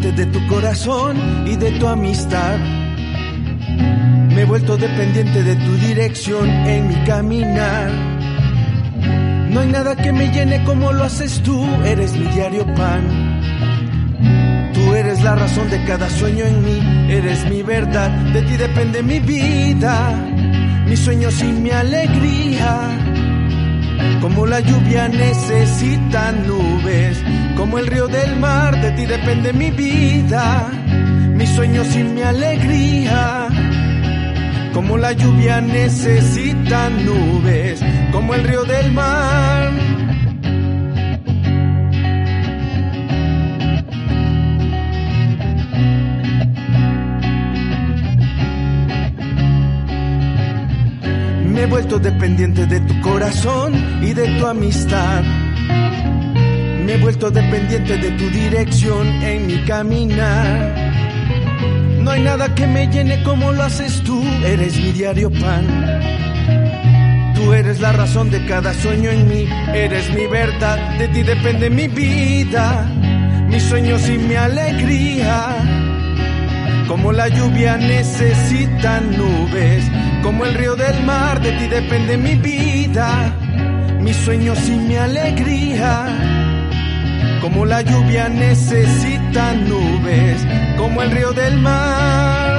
de tu corazón y de tu amistad. Me he vuelto dependiente de tu dirección en mi caminar. No hay nada que me llene como lo haces tú, eres mi diario pan. Tú eres la razón de cada sueño en mí, eres mi verdad, de ti depende mi vida, mis sueños y mi alegría. Como la lluvia necesita nubes, como el río del mar, de ti depende mi vida, mis sueños y mi alegría. Como la lluvia necesita nubes, como el río del mar. Me he vuelto dependiente de tu corazón y de tu amistad. Me he vuelto dependiente de tu dirección en mi caminar. No hay nada que me llene como lo haces tú, eres mi diario pan. Tú eres la razón de cada sueño en mí, eres mi verdad, de ti depende mi vida, mis sueños y mi alegría. Como la lluvia necesita nubes, como el río del mar, de ti depende mi vida, mis sueños y mi alegría. Como la lluvia necesita nubes, como el río del mar.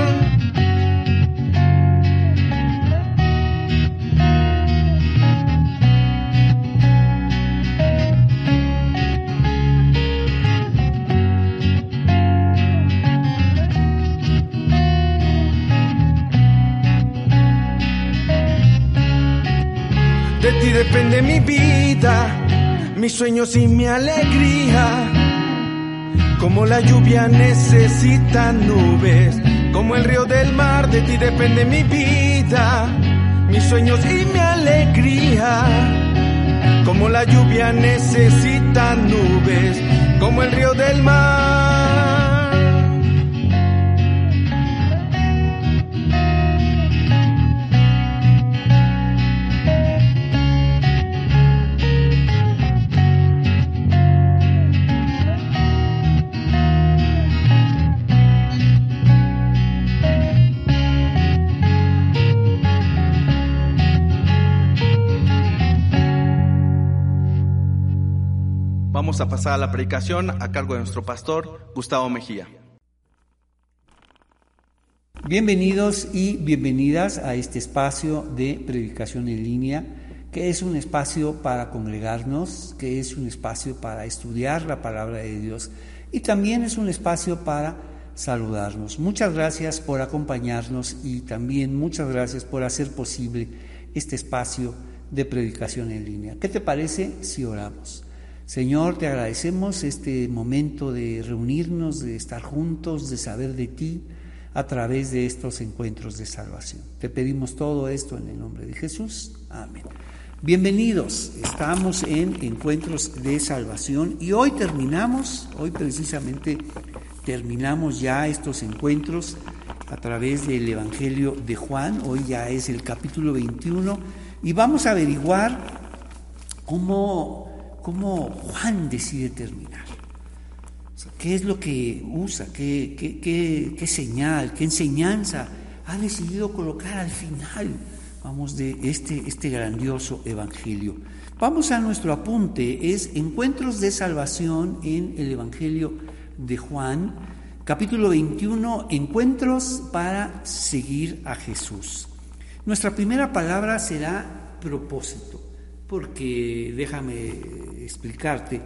De ti depende mi vida, mis sueños y mi alegría. Como la lluvia necesita nubes, como el río del mar, de ti depende mi vida, mis sueños y mi alegría. Como la lluvia necesita nubes, como el río del mar. Vamos a pasar a la predicación a cargo de nuestro pastor Gustavo Mejía. Bienvenidos y bienvenidas a este espacio de predicación en línea, que es un espacio para congregarnos, que es un espacio para estudiar la palabra de Dios y también es un espacio para saludarnos. Muchas gracias por acompañarnos y también muchas gracias por hacer posible este espacio de predicación en línea. ¿Qué te parece si oramos? Señor, te agradecemos este momento de reunirnos, de estar juntos, de saber de ti a través de estos encuentros de salvación. Te pedimos todo esto en el nombre de Jesús. Amén. Bienvenidos, estamos en encuentros de salvación y hoy terminamos, hoy precisamente terminamos ya estos encuentros a través del Evangelio de Juan, hoy ya es el capítulo 21 y vamos a averiguar cómo cómo Juan decide terminar. ¿Qué es lo que usa? ¿Qué, qué, qué, qué señal? ¿Qué enseñanza ha decidido colocar al final? Vamos de este, este grandioso evangelio. Vamos a nuestro apunte, es Encuentros de Salvación en el Evangelio de Juan, capítulo 21, Encuentros para seguir a Jesús. Nuestra primera palabra será propósito porque déjame explicarte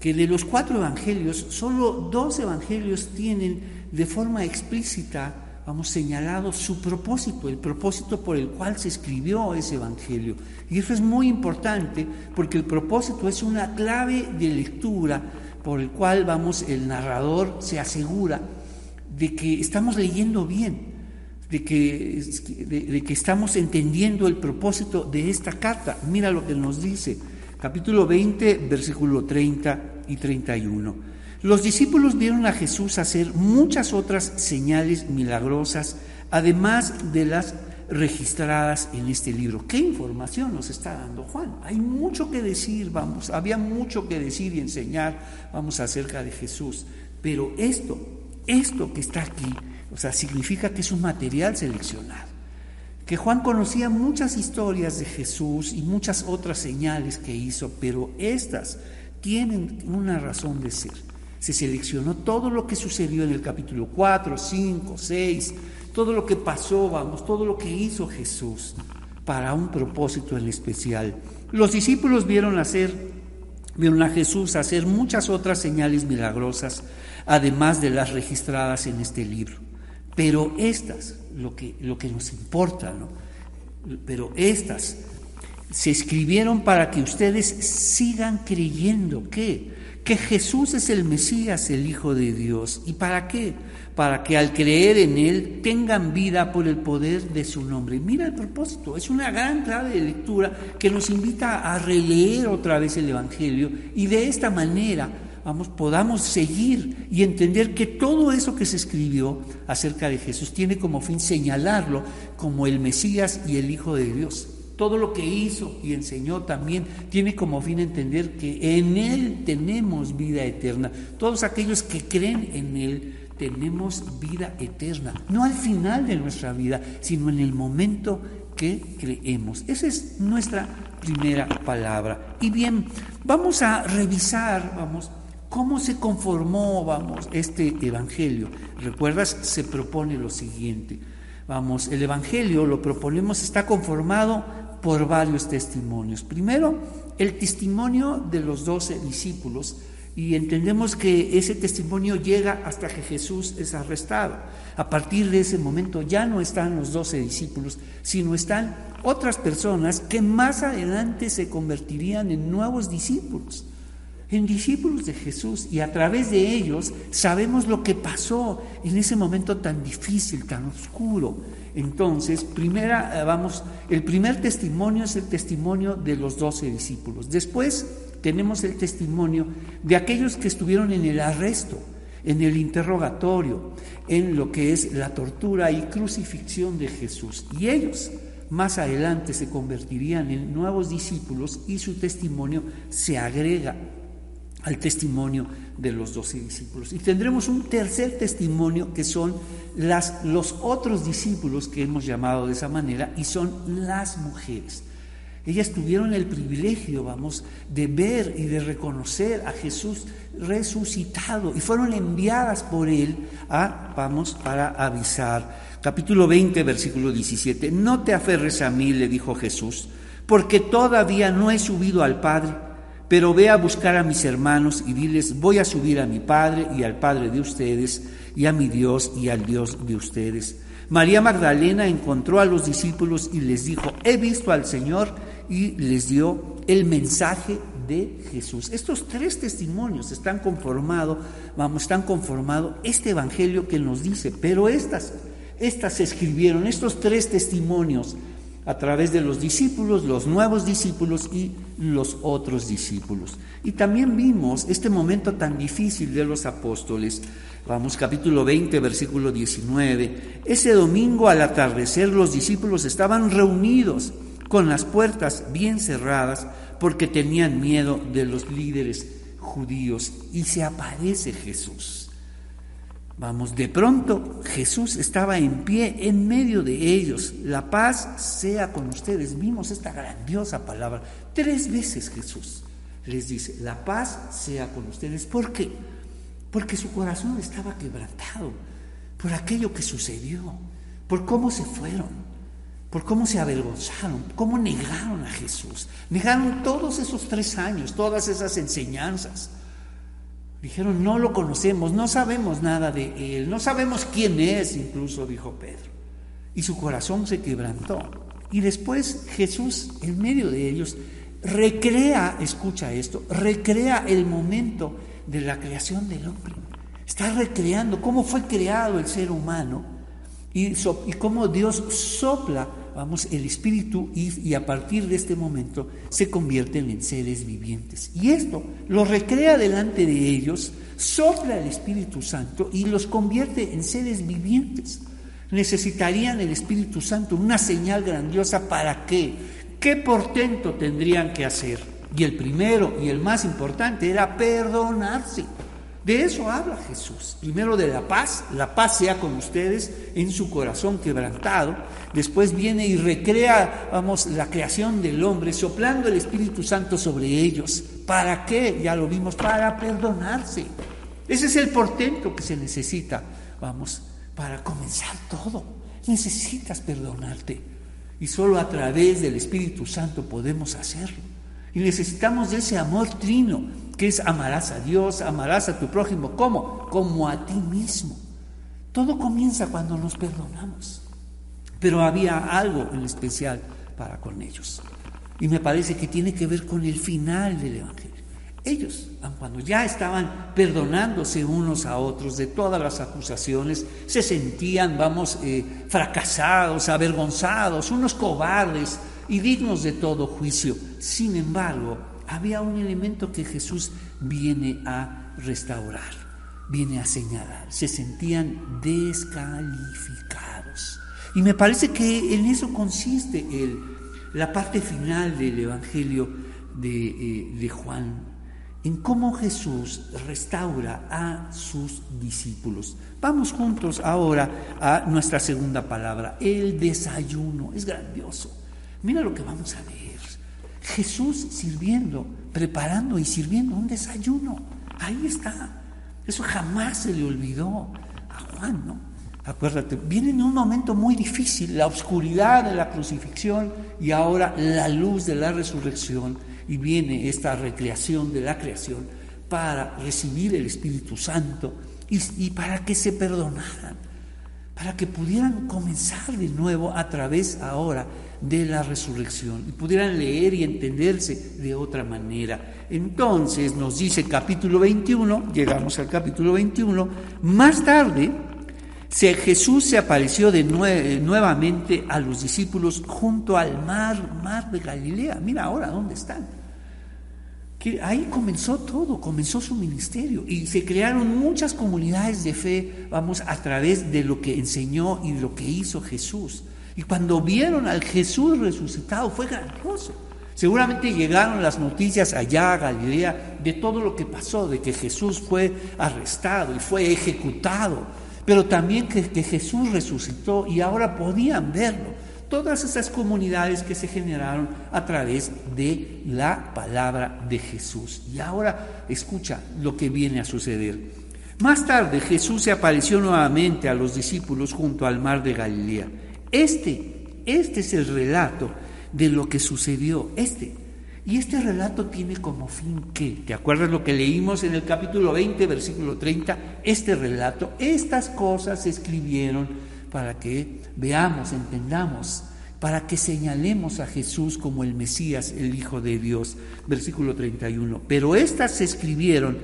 que de los cuatro evangelios, solo dos evangelios tienen de forma explícita, vamos, señalado su propósito, el propósito por el cual se escribió ese evangelio. Y eso es muy importante porque el propósito es una clave de lectura por el cual, vamos, el narrador se asegura de que estamos leyendo bien, de que, de, de que, estamos entendiendo el propósito de esta carta. Mira lo que nos dice, capítulo 20, versículo 30 y 31. Los discípulos vieron a Jesús hacer muchas otras señales milagrosas, además de las registradas en este libro. ¿Qué información nos está dando Juan? Hay mucho que decir, vamos, había mucho que decir y enseñar, vamos, acerca de Jesús. Pero esto, esto que está aquí, o sea, significa que es un material seleccionado. Que Juan conocía muchas historias de Jesús y muchas otras señales que hizo, pero estas tienen una razón de ser. Se seleccionó todo lo que sucedió en el capítulo 4, 5, 6, todo lo que pasó, vamos, todo lo que hizo Jesús para un propósito en especial. Los discípulos vieron hacer vieron a Jesús hacer muchas otras señales milagrosas, además de las registradas en este libro. Pero estas, lo que, lo que nos importa, ¿no? Pero estas se escribieron para que ustedes sigan creyendo que que Jesús es el Mesías, el Hijo de Dios. ¿Y para qué? Para que al creer en Él tengan vida por el poder de su nombre. Mira el propósito, es una gran clave de lectura que nos invita a releer otra vez el Evangelio y de esta manera vamos, podamos seguir y entender que todo eso que se escribió acerca de Jesús tiene como fin señalarlo como el Mesías y el Hijo de Dios todo lo que hizo y enseñó también tiene como fin entender que en Él tenemos vida eterna. Todos aquellos que creen en Él tenemos vida eterna, no al final de nuestra vida, sino en el momento que creemos. Esa es nuestra primera palabra. Y bien, vamos a revisar, vamos, cómo se conformó, vamos, este evangelio. ¿Recuerdas? Se propone lo siguiente. Vamos, el Evangelio, lo proponemos, está conformado por varios testimonios. Primero, el testimonio de los doce discípulos y entendemos que ese testimonio llega hasta que Jesús es arrestado. A partir de ese momento ya no están los doce discípulos, sino están otras personas que más adelante se convertirían en nuevos discípulos, en discípulos de Jesús. Y a través de ellos sabemos lo que pasó en ese momento tan difícil, tan oscuro entonces, primera, eh, vamos, el primer testimonio es el testimonio de los doce discípulos. Después tenemos el testimonio de aquellos que estuvieron en el arresto, en el interrogatorio, en lo que es la tortura y crucifixión de Jesús. Y ellos más adelante se convertirían en nuevos discípulos y su testimonio se agrega al testimonio de los doce discípulos. Y tendremos un tercer testimonio que son las, los otros discípulos que hemos llamado de esa manera y son las mujeres. Ellas tuvieron el privilegio, vamos, de ver y de reconocer a Jesús resucitado y fueron enviadas por él a, vamos, para avisar. Capítulo 20, versículo 17. No te aferres a mí, le dijo Jesús, porque todavía no he subido al Padre pero ve a buscar a mis hermanos y diles, voy a subir a mi Padre y al Padre de ustedes, y a mi Dios y al Dios de ustedes. María Magdalena encontró a los discípulos y les dijo, he visto al Señor, y les dio el mensaje de Jesús. Estos tres testimonios están conformados, vamos, están conformados este evangelio que nos dice, pero estas, estas se escribieron, estos tres testimonios a través de los discípulos, los nuevos discípulos y los otros discípulos. Y también vimos este momento tan difícil de los apóstoles. Vamos, capítulo 20, versículo 19. Ese domingo al atardecer los discípulos estaban reunidos con las puertas bien cerradas porque tenían miedo de los líderes judíos y se aparece Jesús. Vamos, de pronto Jesús estaba en pie en medio de ellos. La paz sea con ustedes. Vimos esta grandiosa palabra. Tres veces Jesús les dice, la paz sea con ustedes. ¿Por qué? Porque su corazón estaba quebrantado por aquello que sucedió, por cómo se fueron, por cómo se avergonzaron, cómo negaron a Jesús. Negaron todos esos tres años, todas esas enseñanzas. Dijeron, no lo conocemos, no sabemos nada de él, no sabemos quién es, incluso dijo Pedro. Y su corazón se quebrantó. Y después Jesús, en medio de ellos, recrea, escucha esto, recrea el momento de la creación del hombre. Está recreando cómo fue creado el ser humano y, y cómo Dios sopla vamos, el espíritu y, a partir de este momento se convierten en seres vivientes. Y esto lo recrea delante de ellos, sopla el Espíritu Santo y los convierte en seres vivientes. Necesitarían el Espíritu Santo, una señal grandiosa para qué, qué portento tendrían que hacer. Y el primero y el más importante era perdonarse. De eso habla Jesús. Primero de la paz, la paz sea con ustedes en su corazón quebrantado. Después viene y recrea, vamos, la creación del hombre, soplando el Espíritu Santo sobre ellos. ¿Para qué? Ya lo vimos, para perdonarse. Ese es el portento que se necesita, vamos, para comenzar todo. Necesitas perdonarte. Y solo a través del Espíritu Santo podemos hacerlo. Y necesitamos de ese amor trino, que es amarás a Dios, amarás a tu prójimo. ¿Cómo? Como a ti mismo. Todo comienza cuando nos perdonamos. Pero había algo en especial para con ellos. Y me parece que tiene que ver con el final del Evangelio. Ellos, cuando ya estaban perdonándose unos a otros de todas las acusaciones, se sentían, vamos, eh, fracasados, avergonzados, unos cobardes y dignos de todo juicio. Sin embargo, había un elemento que Jesús viene a restaurar, viene a señalar. Se sentían descalificados. Y me parece que en eso consiste el, la parte final del Evangelio de, eh, de Juan en cómo Jesús restaura a sus discípulos. Vamos juntos ahora a nuestra segunda palabra, el desayuno. Es grandioso. Mira lo que vamos a leer. Jesús sirviendo, preparando y sirviendo un desayuno. Ahí está. Eso jamás se le olvidó a Juan, ¿no? Acuérdate, viene en un momento muy difícil, la oscuridad de la crucifixión y ahora la luz de la resurrección y viene esta recreación de la creación para recibir el Espíritu Santo y, para que se perdonaran, para que pudieran comenzar de nuevo a través ahora de la resurrección y pudieran leer y entenderse de otra manera. Entonces nos dice capítulo 21, llegamos al capítulo 21, más tarde Jesús se apareció de nuevamente a los discípulos junto al mar, mar de Galilea. Mira ahora dónde están que ahí comenzó todo, comenzó su ministerio y se crearon muchas comunidades de fe, vamos, a través de lo que enseñó y de lo que hizo Jesús. Y cuando vieron al Jesús resucitado fue grandioso. Seguramente llegaron las noticias allá a Galilea de todo lo que pasó, de que Jesús fue arrestado y fue ejecutado, pero también que, que Jesús resucitó y ahora podían verlo todas esas comunidades que se generaron a través de la palabra de Jesús. Y ahora escucha lo que viene a suceder. Más tarde Jesús se apareció nuevamente a los discípulos junto al mar de Galilea. Este, este es el relato de lo que sucedió, este. Y este relato tiene como fin que, ¿te acuerdas lo que leímos en el capítulo 20, versículo 30? Este relato, estas cosas se escribieron para que veamos, entendamos, para que señalemos a Jesús como el Mesías, el Hijo de Dios. Versículo 31. Pero estas se escribieron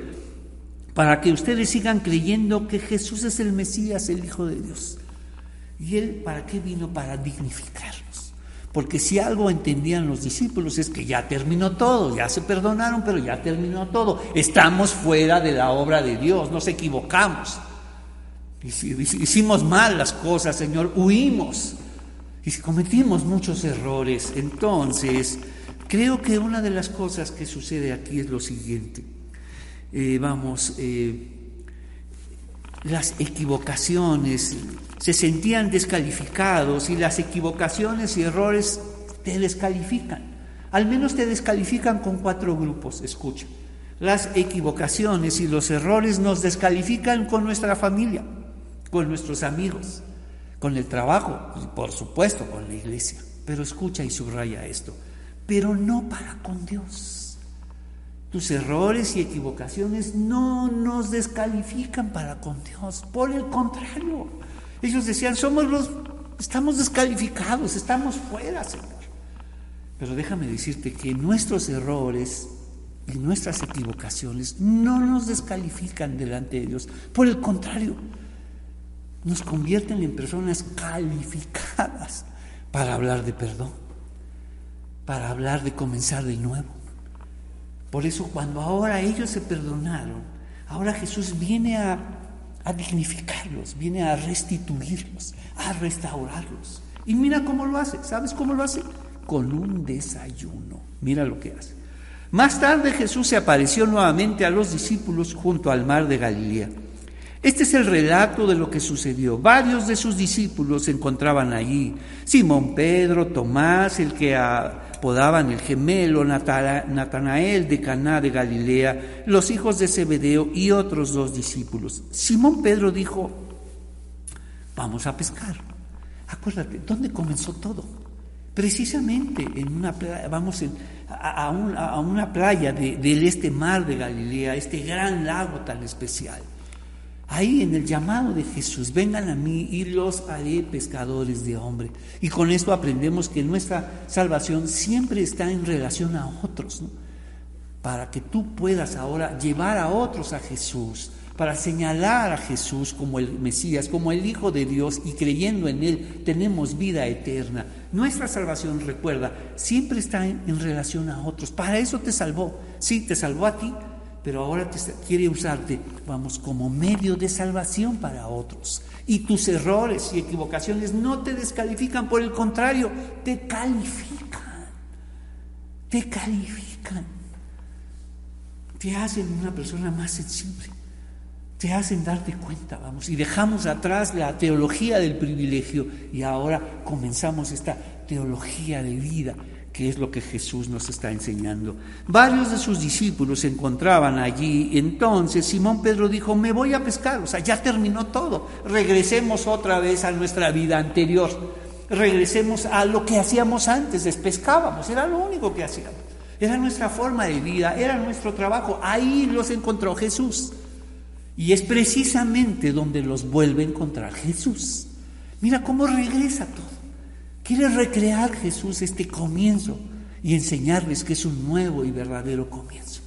para que ustedes sigan creyendo que Jesús es el Mesías, el Hijo de Dios. ¿Y él para qué vino? Para dignificarnos. Porque si algo entendían los discípulos es que ya terminó todo, ya se perdonaron, pero ya terminó todo. Estamos fuera de la obra de Dios, nos equivocamos. Hicimos mal las cosas, Señor, huimos. Y cometimos muchos errores. Entonces, creo que una de las cosas que sucede aquí es lo siguiente. Eh, vamos, eh, las equivocaciones, se sentían descalificados y las equivocaciones y errores te descalifican. Al menos te descalifican con cuatro grupos, escucha. Las equivocaciones y los errores nos descalifican con nuestra familia con nuestros amigos, con el trabajo, y por supuesto con la iglesia. Pero escucha y subraya esto, pero no para con Dios. Tus errores y equivocaciones no nos descalifican para con Dios, por el contrario. Ellos decían, somos los, estamos descalificados, estamos fuera, Señor. Pero déjame decirte que nuestros errores y nuestras equivocaciones no nos descalifican delante de Dios. Por el contrario, nos convierten en personas calificadas para hablar de perdón, para hablar de comenzar de nuevo. Por eso cuando ahora ellos se perdonaron, ahora Jesús viene a, dignificarlos, viene a restituirlos, a restaurarlos. Y mira cómo lo hace, ¿sabes cómo lo hace? Con un desayuno. Mira lo que hace. Más tarde Jesús se apareció nuevamente a los discípulos junto al mar de Galilea. Este es el relato de lo que sucedió. Varios de sus discípulos se encontraban allí. Simón Pedro, Tomás, el que apodaban el gemelo, Natanael de Caná de Galilea, los hijos de Zebedeo y otros dos discípulos. Simón Pedro dijo, vamos a pescar. Acuérdate, ¿dónde comenzó todo? Precisamente en una playa, vamos a, una playa del este mar de Galilea, este gran lago tan especial. Ahí en el llamado de Jesús, vengan a mí y los haré pescadores de hombre. Y con esto aprendemos que nuestra salvación siempre está en relación a otros, para que tú puedas ahora llevar a otros a Jesús, para señalar a Jesús como el Mesías, como el Hijo de Dios y creyendo en Él tenemos vida eterna. Nuestra salvación, recuerda, siempre está en, en relación a otros. Para eso te salvó. Sí, te salvó a ti, pero ahora te quiere usarte, vamos, como medio de salvación para otros. Y tus errores y equivocaciones no te descalifican, por el contrario, te califican. Te califican. Te hacen una persona más sensible. Te hacen darte cuenta, vamos. Y dejamos atrás la teología del privilegio y ahora comenzamos esta teología de vida que es lo que Jesús nos está enseñando. Varios de sus discípulos se encontraban allí, entonces Simón Pedro dijo, me voy a pescar, o sea, ya terminó todo, regresemos otra vez a nuestra vida anterior, regresemos a lo que hacíamos antes, pescábamos, era lo único que hacíamos, era nuestra forma de vida, era nuestro trabajo, ahí los encontró Jesús. Y es precisamente donde los vuelve a encontrar Jesús. Mira cómo regresa todo. Quiere recrear Jesús este comienzo y enseñarles que es un nuevo y verdadero comienzo.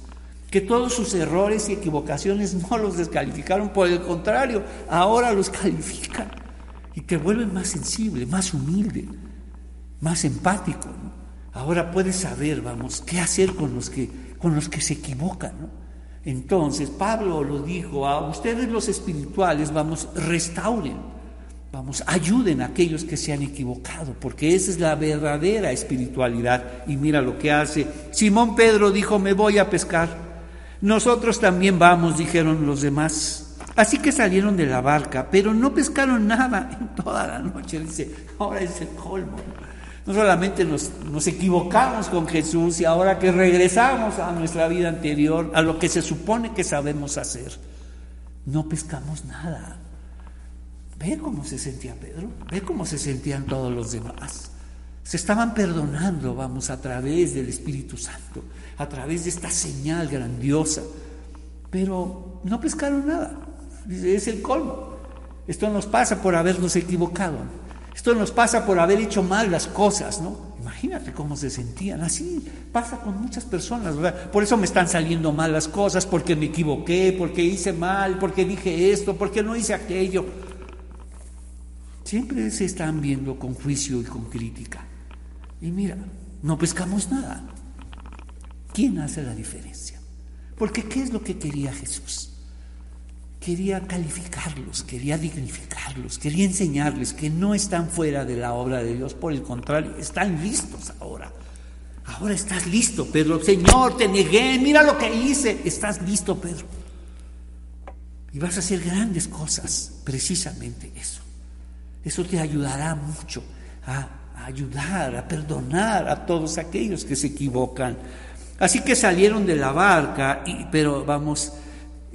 Que todos sus errores y equivocaciones no los descalificaron, por el contrario, ahora los califican y te vuelven más sensible, más humilde, más empático. Ahora puedes saber, vamos, qué hacer con los que, con los que se equivocan. Entonces, Pablo lo dijo, a ustedes los espirituales, vamos, restauren Vamos, ayuden a aquellos que se han equivocado, porque esa es la verdadera espiritualidad. Y mira lo que hace. Simón Pedro dijo, me voy a pescar. Nosotros también vamos, dijeron los demás. Así que salieron de la barca, pero no pescaron nada en toda la noche. Dice, ahora es el colmo. No solamente nos, nos equivocamos con Jesús y ahora que regresamos a nuestra vida anterior, a lo que se supone que sabemos hacer, no pescamos nada. Ve cómo se sentía Pedro, ve cómo se sentían todos los demás. Se estaban perdonando, vamos, a través del Espíritu Santo, a través de esta señal grandiosa. Pero no pescaron nada. Es el colmo. Esto nos pasa por habernos equivocado. Esto nos pasa por haber hecho mal las cosas, ¿no? Imagínate cómo se sentían. Así pasa con muchas personas, ¿verdad? Por eso me están saliendo mal las cosas, porque me equivoqué, porque hice mal, porque dije esto, porque no hice aquello. Siempre se están viendo con juicio y con crítica. Y mira, no pescamos nada. ¿Quién hace la diferencia? Porque ¿qué es lo que quería Jesús? Quería calificarlos, quería dignificarlos, quería enseñarles que no están fuera de la obra de Dios, por el contrario, están listos ahora. Ahora estás listo, Pedro. Señor, te negué, mira lo que hice. Estás listo, Pedro. Y vas a hacer grandes cosas, precisamente eso. Eso te ayudará mucho a, ayudar, a perdonar a todos aquellos que se equivocan. Así que salieron de la barca, pero vamos,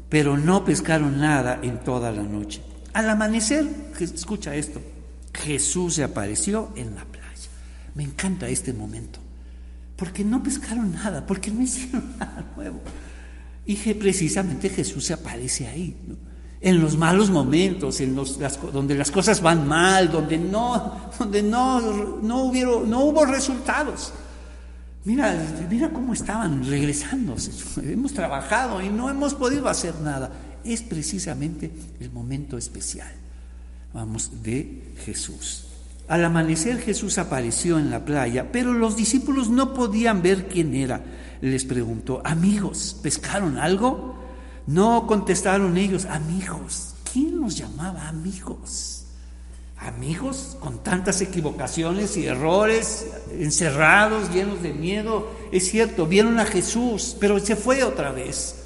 pero no pescaron nada en toda la noche. Al amanecer, escucha esto, Jesús se apareció en la playa. Me encanta este momento, porque no pescaron nada, porque no hicieron nada nuevo. Y precisamente Jesús se aparece ahí. ¿no? En los malos momentos, en los, donde las cosas van mal, donde no, donde no, no, no hubo resultados. Mira, mira cómo estaban regresando. Hemos trabajado y no hemos podido hacer nada. Es precisamente el momento especial, vamos, de Jesús. Al amanecer Jesús apareció en la playa, pero los discípulos no podían ver quién era. Les preguntó, amigos, ¿pescaron algo? No contestaron ellos, amigos. ¿Quién nos llamaba amigos? amigos con tantas equivocaciones y errores, encerrados, llenos de miedo. Es cierto, vieron a Jesús, pero se fue otra vez.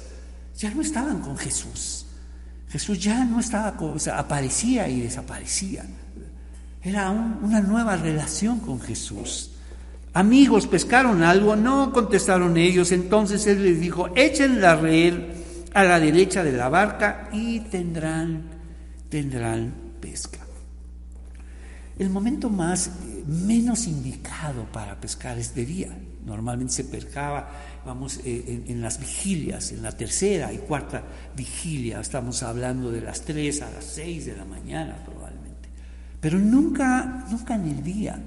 Ya no estaban con Jesús. Jesús ya no estaba, o sea, aparecía y desaparecía. Era una nueva relación con Jesús. Amigos, pescaron algo, no contestaron ellos. Entonces él les dijo, echen la red a la derecha de la barca y tendrán, tendrán pesca. El momento más menos indicado para pescar es de día. Normalmente se pescaba, vamos, eh, en, las vigilias, en la tercera y cuarta vigilia. Estamos hablando de las tres a las seis de la mañana probablemente. Pero nunca, nunca en el día.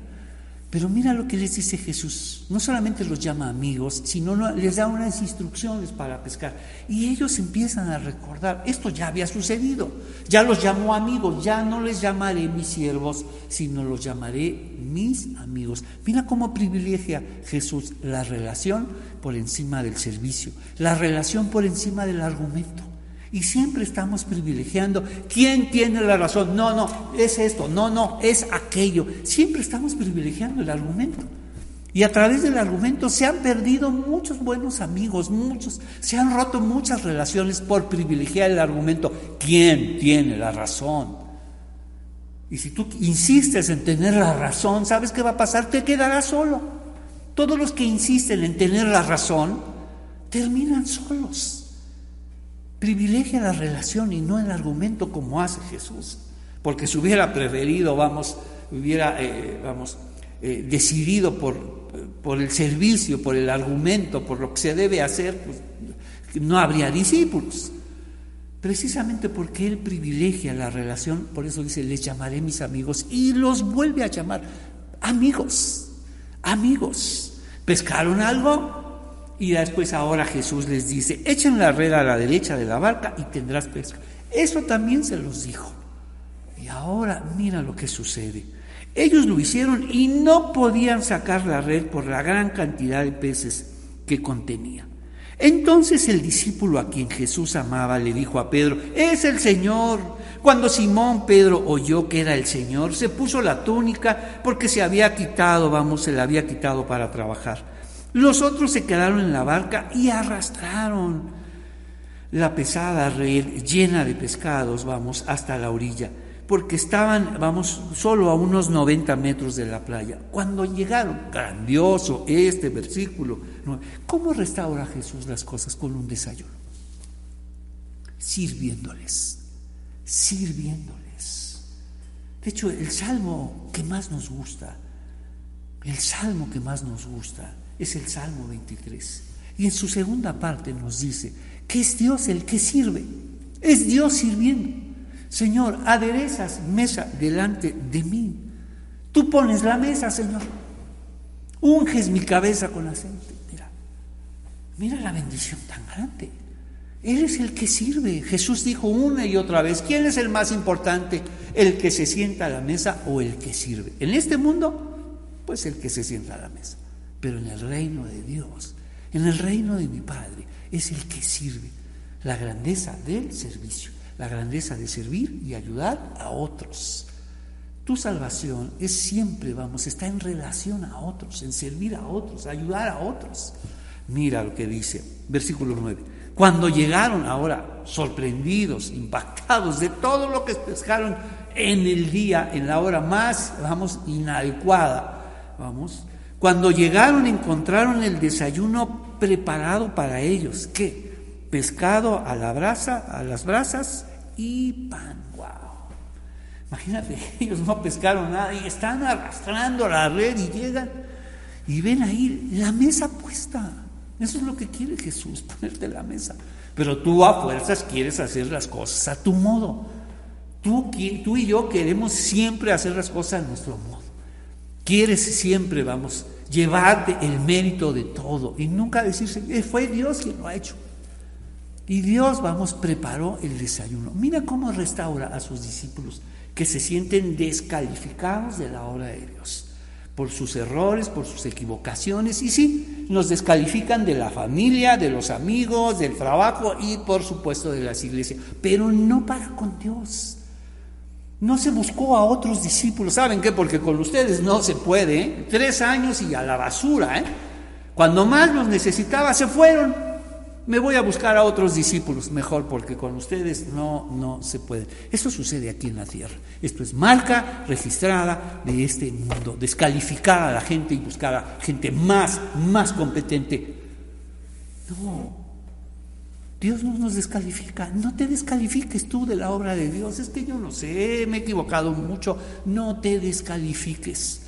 Pero mira lo que les dice Jesús. No solamente los llama amigos, sino les da unas instrucciones para pescar. Y ellos empiezan a recordar, esto ya había sucedido. Ya los llamó amigos, ya no les llamaré mis siervos, sino los llamaré mis amigos. Mira cómo privilegia Jesús la relación por encima del servicio, la relación por encima del argumento. Y siempre estamos privilegiando quién tiene la razón. No, no, es esto, no, no, es aquello. Siempre estamos privilegiando el argumento. Y a través del argumento se han perdido muchos buenos amigos, muchos, se han roto muchas relaciones por privilegiar el argumento. ¿Quién tiene la razón? Y si tú insistes en tener la razón, ¿sabes qué va a pasar? Te quedarás solo. Todos los que insisten en tener la razón terminan solos privilegia la relación y no el argumento como hace Jesús. Porque si hubiera preferido, vamos, hubiera, eh, vamos, eh, decidido por, por el servicio, por el argumento, por lo que se debe hacer, pues no habría discípulos. Precisamente porque Él privilegia la relación, por eso dice, les llamaré mis amigos y los vuelve a llamar amigos, amigos. ¿Pescaron algo? Y después ahora Jesús les dice, echen la red a la derecha de la barca y tendrás pesca. Eso también se los dijo. Y ahora mira lo que sucede. Ellos lo hicieron y no podían sacar la red por la gran cantidad de peces que contenía. Entonces el discípulo a quien Jesús amaba le dijo a Pedro, es el Señor. Cuando Simón Pedro oyó que era el Señor, se puso la túnica porque se había quitado, vamos, se la había quitado para trabajar. Los otros se quedaron en la barca y arrastraron la pesada red llena de pescados, vamos, hasta la orilla, porque estaban, vamos, solo a unos 90 metros de la playa. Cuando llegaron, grandioso este versículo, ¿cómo restaura Jesús las cosas con un desayuno? Sirviéndoles, sirviéndoles. De hecho, el salmo que más nos gusta, el salmo que más nos gusta, es el Salmo 23. Y en su segunda parte nos dice que es Dios el que sirve, es Dios sirviendo. Señor, aderezas mesa delante de mí. Tú pones la mesa, Señor. Unges mi cabeza con aceite. Mira, mira la bendición tan grande. Él es el que sirve. Jesús dijo una y otra vez, ¿quién es el más importante? ¿El que se sienta a la mesa o el que sirve? En este mundo, pues el que se sienta a la mesa pero en el reino de Dios, en el reino de mi Padre, es el que sirve. La grandeza del servicio, la grandeza de servir y ayudar a otros. Tu salvación es siempre, vamos, está en relación a otros, en servir a otros, ayudar a otros. Mira lo que dice, versículo 9. Cuando llegaron ahora sorprendidos, impactados de todo lo que pescaron en el día, en la hora más, vamos, inadecuada, vamos, cuando llegaron encontraron el desayuno preparado para ellos. ¿Qué? Pescado a la brasa, las brasas y pan. Wow. Imagínate, ellos no pescaron nada y están arrastrando la red y llegan y ven ahí la mesa puesta. Eso es lo que quiere Jesús, ponerte la mesa. Pero tú a fuerzas quieres hacer las cosas a tu modo. Tú, tú y yo queremos siempre hacer las cosas a nuestro modo. Quieres siempre, vamos, llevarte el mérito de todo y nunca decirse, eh, fue Dios quien lo ha hecho. Y Dios, vamos, preparó el desayuno. Mira cómo restaura a sus discípulos que se sienten descalificados de la obra de Dios por sus errores, por sus equivocaciones, y sí, nos descalifican de la familia, de los amigos, del trabajo y por supuesto de las iglesias, pero no para con Dios. No se buscó a otros discípulos. ¿Saben qué? Porque con ustedes no se puede. ¿eh? Tres años y a la basura. ¿eh? Cuando más los necesitaba, se fueron. Me voy a buscar a otros discípulos mejor porque con ustedes no, no se puede. Eso sucede aquí en la tierra. Esto es marca registrada de este mundo. Descalificar a la gente y buscar a gente más, más competente. No, Dios no nos descalifica. No te descalifiques tú de la obra de Dios. Es que yo no sé, me he equivocado mucho. No te descalifiques.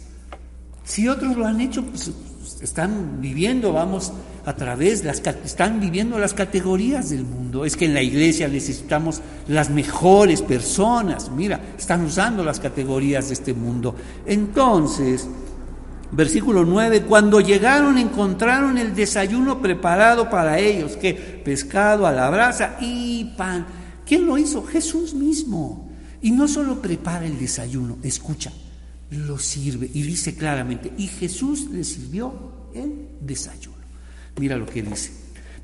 Si otros lo han hecho, pues están viviendo, vamos, a través, las, están viviendo las categorías del mundo. Es que en la iglesia necesitamos las mejores personas. Mira, están usando las categorías de este mundo. Entonces, Versículo 9, cuando llegaron encontraron el desayuno preparado para ellos, que pescado a la brasa y pan. ¿Quién lo hizo? Jesús mismo. Y no solo prepara el desayuno, escucha, lo sirve y dice claramente, y Jesús le sirvió el desayuno. Mira lo que dice.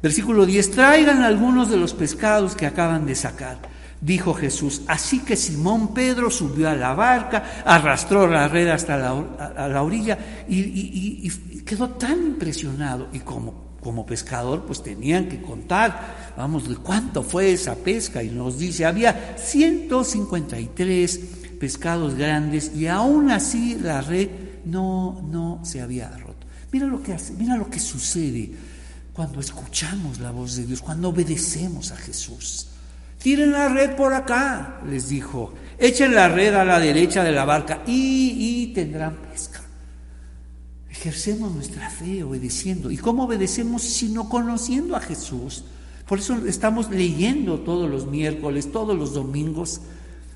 Versículo 10, traigan algunos de los pescados que acaban de sacar dijo Jesús. Así que Simón Pedro subió a la barca, arrastró la red hasta la, la orilla y, quedó tan impresionado. Y como, como pescador, pues tenían que contar, vamos, de cuánto fue esa pesca. Y nos dice, había 153 pescados grandes y aún así la red no, no se había roto. Mira lo que hace, mira lo que sucede cuando escuchamos la voz de Dios, cuando obedecemos a Jesús. Tiren la red por acá, les dijo. Echen la red a la derecha de la barca y, tendrán pesca. Ejercemos nuestra fe obedeciendo. ¿Y cómo obedecemos sino conociendo a Jesús? Por eso estamos leyendo todos los miércoles, todos los domingos.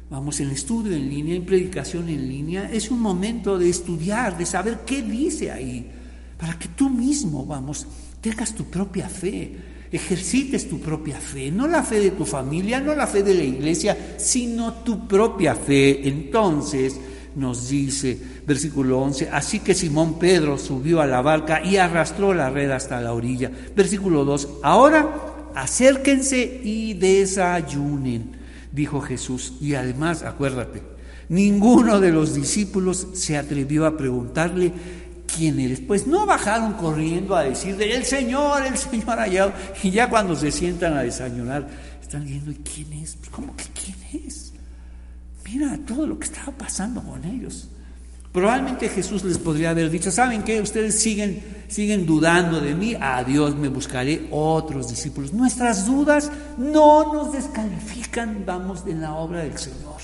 Vamos en estudio en línea, en predicación en línea. Es un momento de estudiar, de saber qué dice ahí, para que tú mismo, vamos, tengas tu propia fe ejercites tu propia fe, no la fe de tu familia, no la fe de la iglesia, sino tu propia fe. Entonces nos dice, versículo 11, así que Simón Pedro subió a la barca y arrastró la red hasta la orilla. Versículo 2, ahora acérquense y desayunen, dijo Jesús. Y además, acuérdate, ninguno de los discípulos se atrevió a preguntarle, quién eres. Pues no bajaron corriendo a decirle, el Señor, el Señor allá. Y ya cuando se sientan a desayunar, están viendo, ¿y quién es? ¿Cómo que quién es? Mira todo lo que estaba pasando con ellos. Probablemente Jesús les podría haber dicho, ¿saben qué? Ustedes siguen, siguen dudando de mí, a Dios me buscaré otros discípulos. Nuestras dudas no nos descalifican, vamos, en la obra del Señor.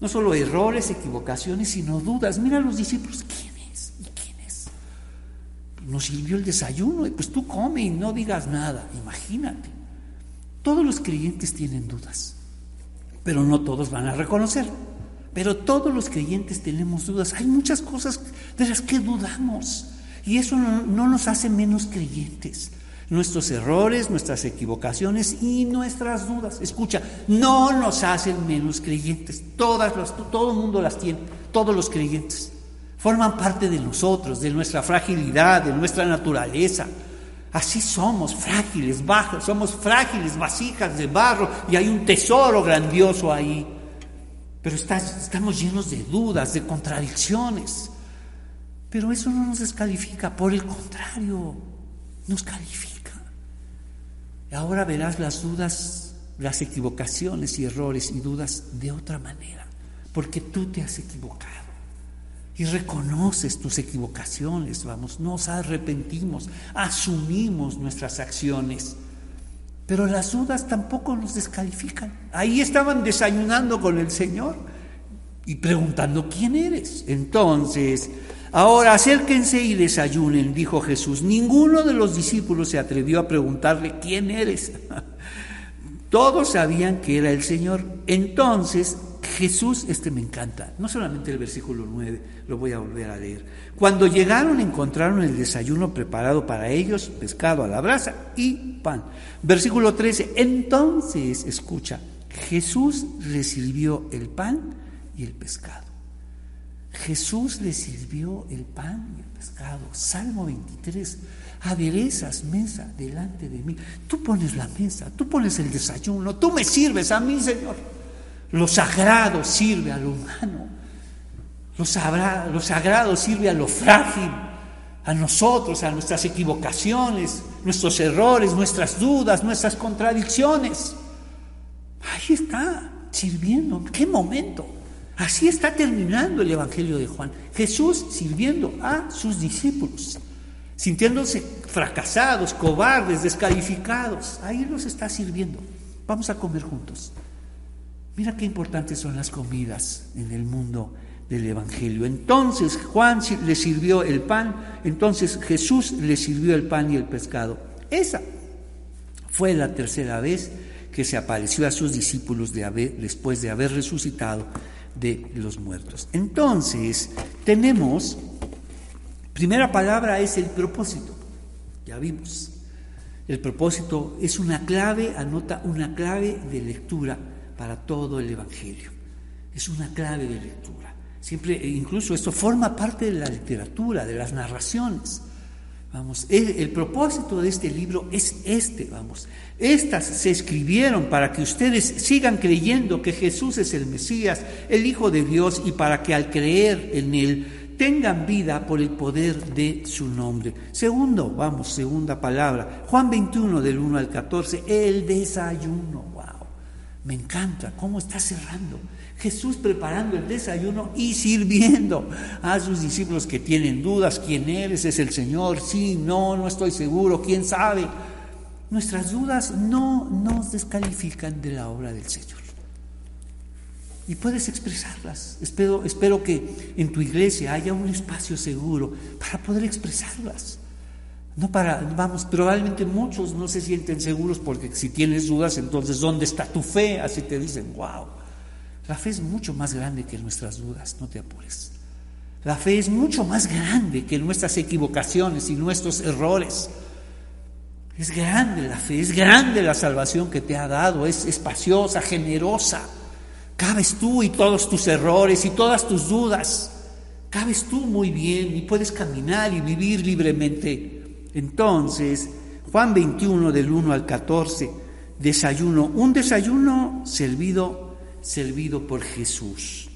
No solo errores, equivocaciones, sino dudas. Mira los discípulos, ¿quién nos sirvió el desayuno y pues tú come y no digas nada, imagínate. Todos los creyentes tienen dudas, pero no todos van a reconocer. Pero todos los creyentes tenemos dudas. Hay muchas cosas de las que dudamos y eso no, nos hace menos creyentes. Nuestros errores, nuestras equivocaciones y nuestras dudas, escucha, no nos hacen menos creyentes. Todas las, todo el mundo las tiene, todos los creyentes. Forman parte de nosotros, de nuestra fragilidad, de nuestra naturaleza. Así somos, frágiles, bajos, somos frágiles, vasijas de barro y hay un tesoro grandioso ahí. Pero estamos llenos de dudas, de contradicciones. Pero eso no nos descalifica, por el contrario, nos califica. Ahora verás las dudas, las equivocaciones y errores y dudas de otra manera, porque tú te has equivocado y reconoces tus equivocaciones, vamos, nos arrepentimos, asumimos nuestras acciones. Pero las dudas tampoco nos descalifican. Ahí estaban desayunando con el Señor y preguntando, ¿quién eres? Entonces, ahora acérquense y desayunen, dijo Jesús. Ninguno de los discípulos se atrevió a preguntarle, ¿quién eres? Todos sabían que era el Señor. Entonces Jesús, este me encanta, no solamente el versículo 9, lo voy a volver a leer. Cuando llegaron encontraron el desayuno preparado para ellos, pescado a la brasa y pan. Versículo 13, entonces, escucha, Jesús recibió el pan y el pescado. Jesús le sirvió el pan y el pescado. Salmo 23, aderezas mesa delante de mí. Tú pones la mesa, tú pones el desayuno, tú me sirves a mí, Señor. Lo sagrado sirve a lo humano. Lo, sagrado sirve a lo frágil, a nosotros, a nuestras equivocaciones, nuestros errores, nuestras dudas, nuestras contradicciones. Ahí está, sirviendo. ¿Qué momento? Así está terminando el Evangelio de Juan. Jesús sirviendo a sus discípulos, sintiéndose fracasados, cobardes, descalificados. Ahí los está sirviendo. Vamos a comer juntos. Mira qué importantes son las comidas en el mundo del Evangelio. Entonces Juan le sirvió el pan, entonces Jesús le sirvió el pan y el pescado. Esa fue la tercera vez que se apareció a sus discípulos después de haber resucitado de los muertos. Entonces, tenemos, primera palabra es el propósito, ya vimos. El propósito es una clave, anota una clave de lectura para todo el Evangelio. Es una clave de lectura. Siempre, e incluso esto forma parte de la literatura, de las narraciones. Vamos, el, propósito de este libro es este, vamos. Estas se escribieron para que ustedes sigan creyendo que Jesús es el Mesías, el Hijo de Dios, y para que al creer en Él tengan vida por el poder de su nombre. Segundo, vamos, segunda palabra, Juan 21 del 1 al 14, el desayuno. Me encanta cómo está cerrando. Jesús preparando el desayuno y sirviendo a sus discípulos que tienen dudas, ¿quién eres? ¿Es el Señor? Sí, no, no estoy seguro, ¿quién sabe? Nuestras dudas no nos descalifican de la obra del Señor. Y puedes expresarlas. Espero, espero que en tu iglesia haya un espacio seguro para poder expresarlas. No para, vamos, probablemente muchos no se sienten seguros porque si tienes dudas, entonces ¿dónde está tu fe? Así te dicen, wow. La fe es mucho más grande que nuestras dudas, no te apures. La fe es mucho más grande que nuestras equivocaciones y nuestros errores. Es grande la fe, es grande la salvación que te ha dado, es espaciosa, generosa. Cabes tú y todos tus errores y todas tus dudas. Cabes tú muy bien y puedes caminar y vivir libremente. Entonces, Juan 21 del 1 al 14, desayuno, un desayuno servido servido por Jesús.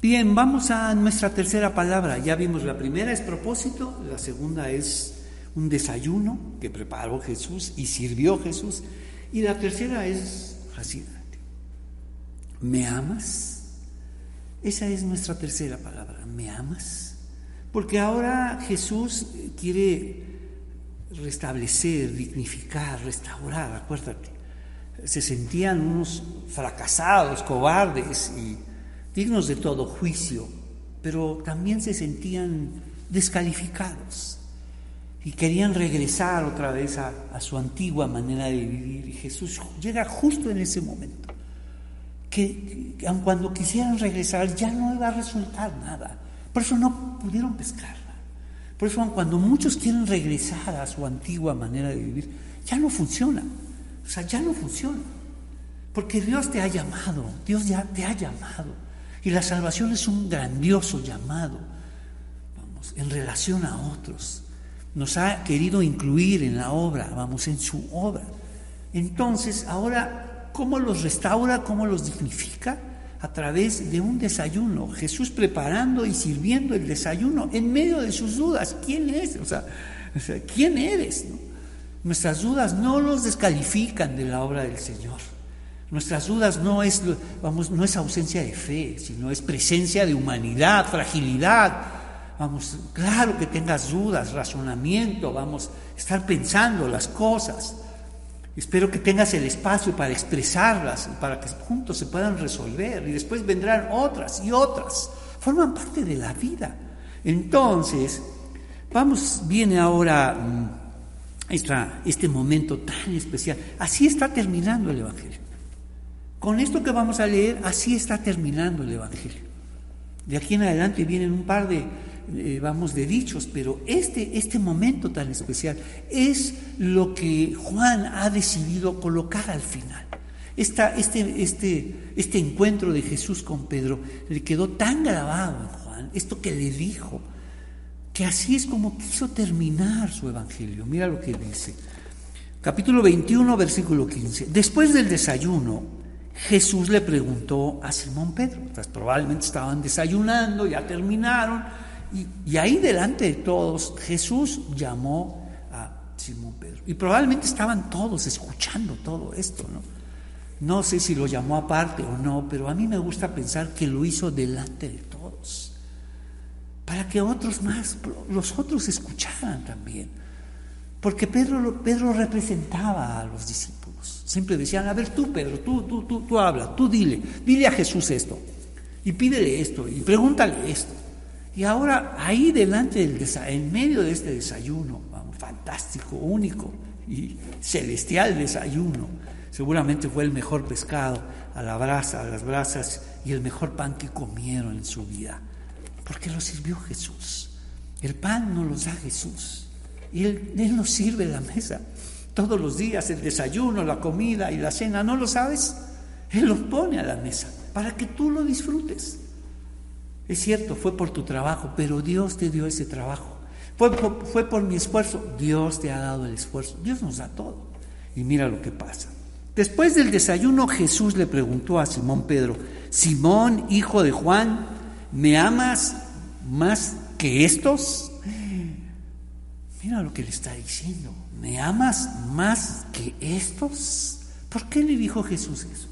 Bien, vamos a nuestra tercera palabra. Ya vimos la primera es propósito, la segunda es un desayuno que preparó Jesús y sirvió Jesús. Y la tercera es fascinante. ¿Me amas? Esa es nuestra tercera palabra. ¿Me amas? Porque ahora Jesús quiere restablecer, dignificar, restaurar, acuérdate se sentían unos fracasados, cobardes y dignos de todo juicio, pero también se sentían descalificados y querían regresar otra vez a, su antigua manera de vivir. Y Jesús llega justo en ese momento, que, que aun cuando quisieran regresar ya no iba a resultar nada. Por eso no pudieron pescarla. Por eso cuando muchos quieren regresar a su antigua manera de vivir, ya no funciona. O sea, ya no funciona. Porque Dios te ha llamado, Dios ya te ha llamado. Y la salvación es un grandioso llamado, vamos, en relación a otros. Nos ha querido incluir en la obra, vamos, en su obra. Entonces, ahora, ¿cómo los restaura? ¿Cómo los dignifica? A través de un desayuno. Jesús preparando y sirviendo el desayuno en medio de sus dudas. ¿Quién es? O sea, ¿quién eres? Nuestras dudas no nos descalifican de la obra del Señor. Nuestras dudas no es, vamos, no es ausencia de fe, sino es presencia de humanidad, fragilidad. Vamos, claro que tengas dudas, razonamiento, vamos, estar pensando las cosas. Espero que tengas el espacio para expresarlas, para que juntos se puedan resolver y después vendrán otras y otras. Forman parte de la vida. Entonces, vamos, viene ahora mm, este momento tan especial. Así está terminando el Evangelio. Con esto que vamos a leer, así está terminando el Evangelio. De aquí en adelante vienen un par de, eh, vamos, de dichos, pero este, este momento tan especial es lo que Juan ha decidido colocar al final. Esta, este, este, este encuentro de Jesús con Pedro le quedó tan grabado en Juan, esto que le dijo, que así es como quiso terminar su evangelio. Mira lo que dice. Capítulo 21, versículo 15. Después del desayuno, Jesús le preguntó a Simón Pedro, pues probablemente estaban desayunando, ya terminaron, y, ahí delante de todos Jesús llamó a Simón Pedro. Y probablemente estaban todos escuchando todo esto, ¿no? No sé si lo llamó aparte o no, pero a mí me gusta pensar que lo hizo delante de todos, para que otros más, los otros escucharan también. Porque Pedro, Pedro representaba a los discípulos. Siempre decían, a ver tú Pedro, tú, tú, tú, tú habla, tú dile, dile a Jesús esto, y pídele esto, y pregúntale esto. Y ahora ahí delante del en medio de este desayuno, fantástico, único y celestial desayuno, seguramente fue el mejor pescado a la brasa, a las brasas y el mejor pan que comieron en su vida, porque lo sirvió Jesús. El pan no lo da Jesús, y él, él nos sirve la mesa todos los días, el desayuno, la comida y la cena, ¿no lo sabes? Él lo pone a la mesa para que tú lo disfrutes. Es cierto, fue por tu trabajo, pero Dios te dio ese trabajo. Fue por, fue por mi esfuerzo, Dios te ha dado el esfuerzo. Dios nos da todo. Y mira lo que pasa. Después del desayuno Jesús le preguntó a Simón Pedro, Simón, hijo de Juan, ¿me amas más que estos? Mira lo que le está diciendo, ¿me amas más que estos? ¿Por qué le dijo Jesús eso?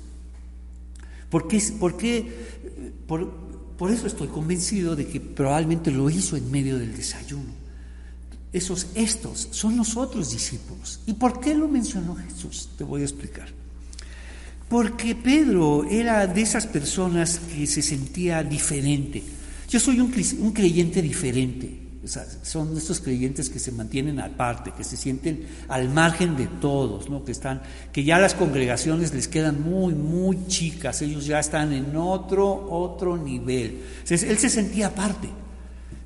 ¿Por qué, por qué, por, por eso estoy convencido de que probablemente lo hizo en medio del desayuno. Esos estos son los otros discípulos. ¿Y por qué lo mencionó Jesús? Te voy a explicar. Porque Pedro era de esas personas que se sentía diferente. Yo soy un, un creyente diferente son estos creyentes que se mantienen aparte, que se sienten al margen de todos, ¿no? que, están, que ya las congregaciones les quedan muy, muy chicas, ellos ya están en otro, otro nivel. Él se sentía aparte,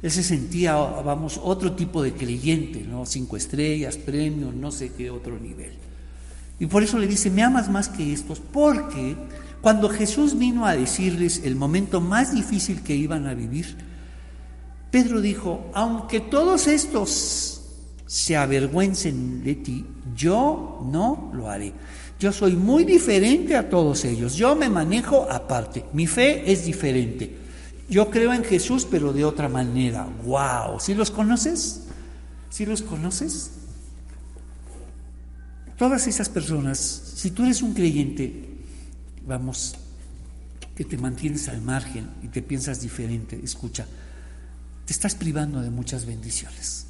él se sentía, vamos, otro tipo de creyente, ¿no? cinco estrellas, premios, no sé qué otro nivel. Y por eso le dice, me amas más que estos, porque cuando Jesús vino a decirles el momento más difícil que iban a vivir, Pedro dijo, aunque todos estos se avergüencen de ti, yo no lo haré. Yo soy muy diferente a todos ellos. Yo me manejo aparte. Mi fe es diferente. Yo creo en Jesús, pero de otra manera. ¡Wow! ¿Sí los conoces? ¿Sí los conoces? Todas esas personas, si tú eres un creyente, vamos, que te mantienes al margen y te piensas diferente, escucha, estás privando de muchas bendiciones.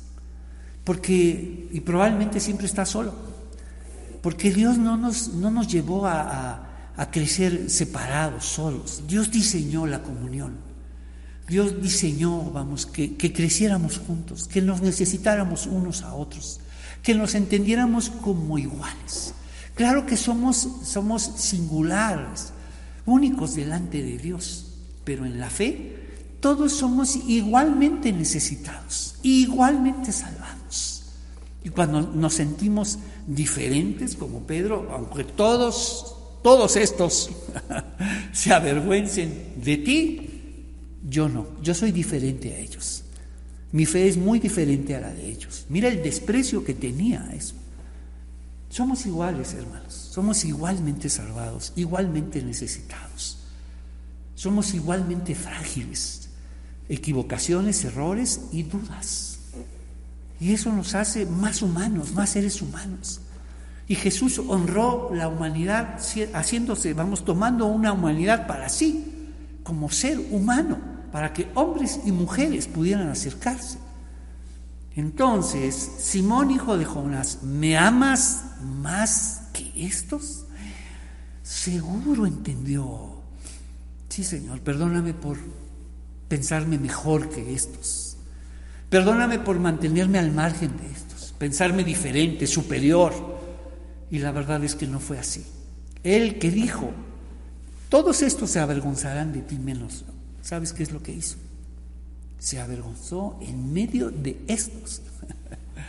Porque, y probablemente siempre estás solo, porque Dios no nos, no nos llevó a, crecer separados, solos. Dios diseñó la comunión. Dios diseñó, vamos, que, que creciéramos juntos, que nos necesitáramos unos a otros, que nos entendiéramos como iguales. Claro que somos, somos singulares, únicos delante de Dios, pero en la fe todos somos igualmente necesitados, igualmente salvados. Y cuando nos sentimos diferentes, como Pedro, aunque todos, todos estos se avergüencen de ti, yo no, yo soy diferente a ellos. Mi fe es muy diferente a la de ellos. Mira el desprecio que tenía eso. Somos iguales, hermanos. Somos igualmente salvados, igualmente necesitados. Somos igualmente frágiles equivocaciones, errores y dudas. Y eso nos hace más humanos, más seres humanos. Y Jesús honró la humanidad haciéndose, vamos, tomando una humanidad para sí, como ser humano, para que hombres y mujeres pudieran acercarse. Entonces, Simón, hijo de Jonás, ¿me amas más que estos? Seguro entendió. Sí, Señor, perdóname por pensarme mejor que estos. Perdóname por mantenerme al margen de estos, pensarme diferente, superior. Y la verdad es que no fue así. Él que dijo, todos estos se avergonzarán de ti menos. ¿Sabes qué es lo que hizo? Se avergonzó en medio de estos.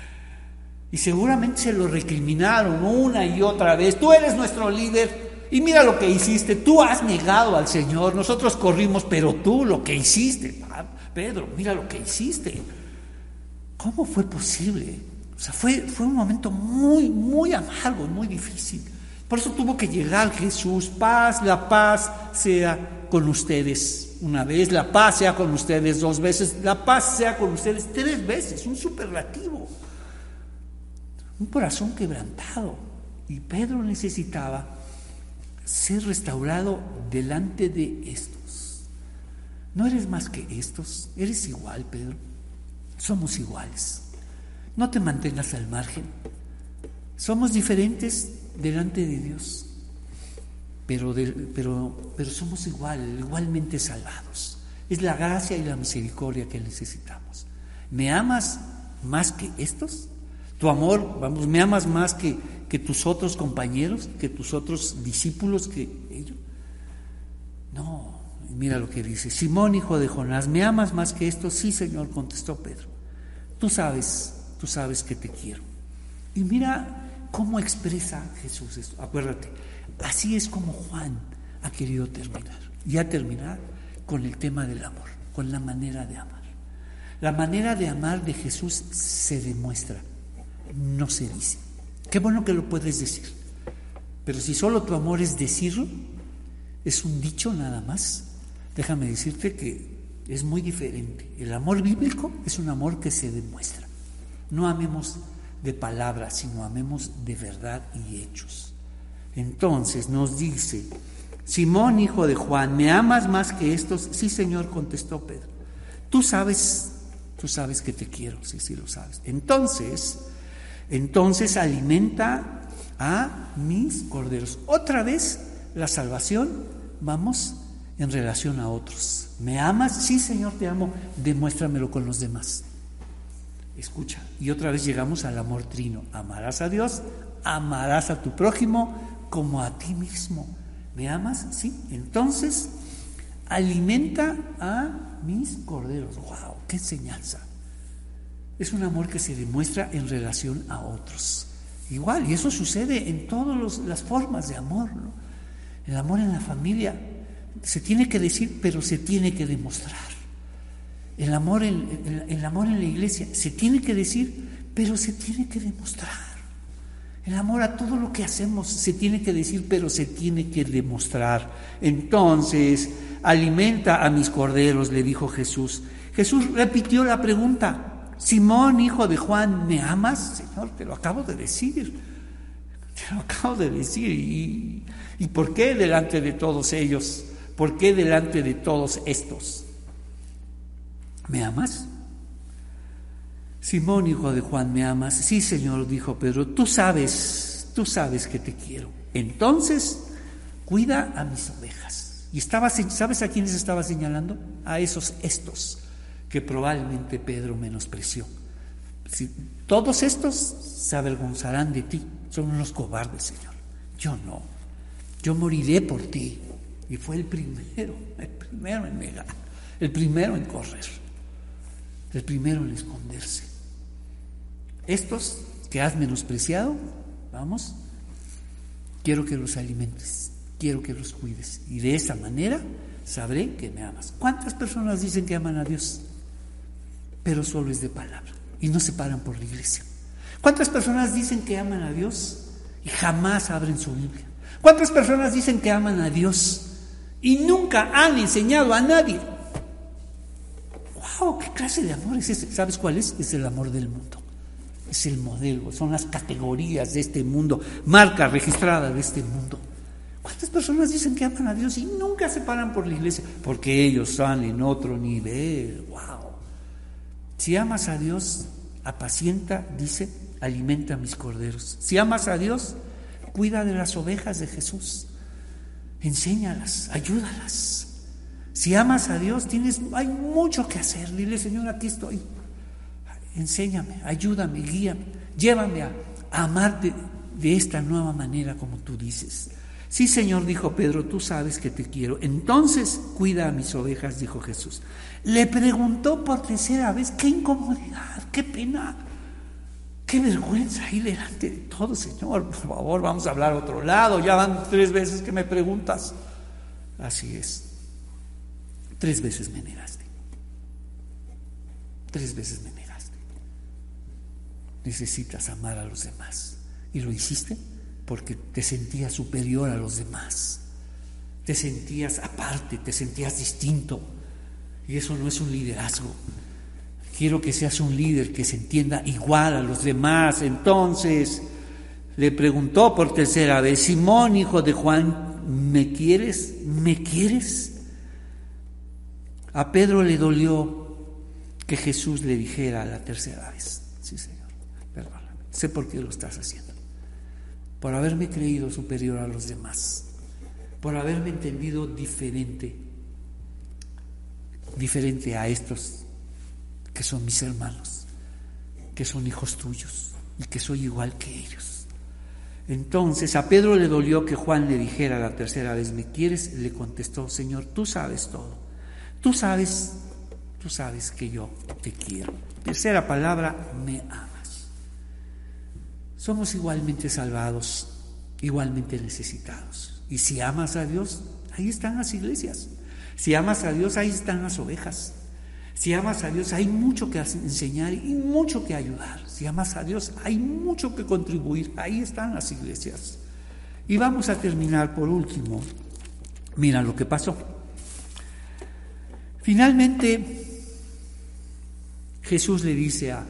y seguramente se lo recriminaron una y otra vez. Tú eres nuestro líder, y mira lo que hiciste, tú has negado al Señor, nosotros corrimos, pero tú lo que hiciste, ah, Pedro, mira lo que hiciste. ¿Cómo fue posible? O sea, fue, fue un momento muy, muy amargo, muy difícil. Por eso tuvo que llegar Jesús, paz, la paz sea con ustedes una vez, la paz sea con ustedes dos veces, la paz sea con ustedes tres veces, un superlativo. Un corazón quebrantado. Y Pedro necesitaba ser restaurado delante de estos. No eres más que estos, eres igual, Pedro. Somos iguales. No te mantengas al margen. Somos diferentes delante de Dios, pero, pero, pero somos igual, igualmente salvados. Es la gracia y la misericordia que necesitamos. ¿Me amas más que estos? ¿Tu amor, vamos, me amas más que, que tus otros compañeros, que tus otros discípulos, que ellos? No, mira lo que dice. Simón, hijo de Jonás, ¿me amas más que estos? Sí, Señor, contestó Pedro. Tú sabes, tú sabes que te quiero. Y mira ¿Cómo expresa Jesús esto? Acuérdate, así es como Juan ha querido terminar. Y a terminar con el tema del amor, con la manera de amar. La manera de amar de Jesús se demuestra, no se dice. Qué bueno que lo puedes decir. Pero si solo tu amor es decirlo, es un dicho nada más, déjame decirte que es muy diferente. El amor bíblico es un amor que se demuestra. No amemos de palabras, sino amemos de verdad y hechos. Entonces nos dice, Simón, hijo de Juan, ¿me amas más que estos? Sí, Señor, contestó Pedro. Tú sabes, tú sabes que te quiero, sí, sí lo sabes. Entonces, entonces alimenta a mis corderos. Otra vez la salvación, vamos en relación a otros. ¿Me amas? Sí, Señor, te amo. Demuéstramelo con los demás. Escucha, y otra vez llegamos al amor trino. Amarás a Dios, amarás a tu prójimo como a ti mismo. ¿Me amas? Sí. Entonces, alimenta a mis corderos. ¡Wow! ¡Qué enseñanza! Es un amor que se demuestra en relación a otros. Igual, y eso sucede en todas las formas de amor. El amor en la familia se tiene que decir, pero se tiene que demostrar. El amor en, el amor en la iglesia se tiene que decir, pero se tiene que demostrar. El amor a todo lo que hacemos se tiene que decir, pero se tiene que demostrar. Entonces, alimenta a mis corderos, le dijo Jesús. Jesús repitió la pregunta, Simón, hijo de Juan, ¿me amas? Señor, te lo acabo de decir. Te lo acabo de decir. ¿Y, por qué delante de todos ellos? ¿Por qué delante de todos estos? ¿Me amas? Simón, hijo de Juan, ¿me amas? Sí, Señor, dijo Pedro, tú sabes, tú sabes que te quiero. Entonces, cuida a mis ovejas. Y estaba, ¿sabes a quiénes estaba señalando? A esos estos que probablemente Pedro menospreció. Si, todos estos se avergonzarán de ti, son unos cobardes, Señor. Yo no. Yo moriré por ti. Y fue el primero, el primero en negar, el primero en correr el primero en esconderse. Estos que has menospreciado, vamos, quiero que los alimentes, quiero que los cuides. Y de esa manera sabré que me amas. ¿Cuántas personas dicen que aman a Dios? Pero solo es de palabra y no se paran por la iglesia. ¿Cuántas personas dicen que aman a Dios y jamás abren su Biblia? ¿Cuántas personas dicen que aman a Dios y nunca han enseñado a nadie ¿qué clase de amor es ese? ¿Sabes cuál es? Es el amor del mundo. Es el modelo, son las categorías de este mundo, marca registrada de este mundo. ¿Cuántas personas dicen que aman a Dios y nunca se paran por la iglesia? Porque ellos están en otro nivel. ¡Wow! Si amas a Dios, apacienta, dice, alimenta a mis corderos. Si amas a Dios, cuida de las ovejas de Jesús. Enséñalas, ayúdalas. Si amas a Dios, tienes, hay mucho que hacer. Dile, Señor, aquí estoy. Enséñame, ayúdame, guíame, llévame a, amarte de esta nueva manera como tú dices. Sí, Señor, dijo Pedro, tú sabes que te quiero. Entonces, cuida a mis ovejas, dijo Jesús. Le preguntó por tercera vez, qué incomodidad, qué pena, qué vergüenza ahí delante de todo, Señor. Por favor, vamos a hablar a otro lado. Ya van tres veces que me preguntas. Así es. Tres veces me negaste. Tres veces me negaste. Necesitas amar a los demás. ¿Y lo hiciste? Porque te sentías superior a los demás, te sentías aparte, te sentías distinto. Y eso no es un liderazgo. Quiero que seas un líder que se entienda igual a los demás. Entonces le preguntó por tercera vez, Simón, hijo de Juan, ¿me quieres? ¿Me quieres? A Pedro le dolió que Jesús le dijera la tercera vez, sí Señor, perdóname, sé por qué lo estás haciendo, por haberme creído superior a los demás, por haberme entendido diferente, diferente a estos que son mis hermanos, que son hijos tuyos y que soy igual que ellos. Entonces a Pedro le dolió que Juan le dijera la tercera vez, ¿me quieres? Le contestó, Señor, tú sabes todo. Tú sabes, tú sabes que yo te quiero. Tercera palabra, me amas. Somos igualmente salvados, igualmente necesitados. Y si amas a Dios, ahí están las iglesias. Si amas a Dios, ahí están las ovejas. Si amas a Dios, hay mucho que enseñar y mucho que ayudar. Si amas a Dios, hay mucho que contribuir. Ahí están las iglesias. Y vamos a terminar por último. Mira lo que pasó. Finalmente, Jesús le dice a,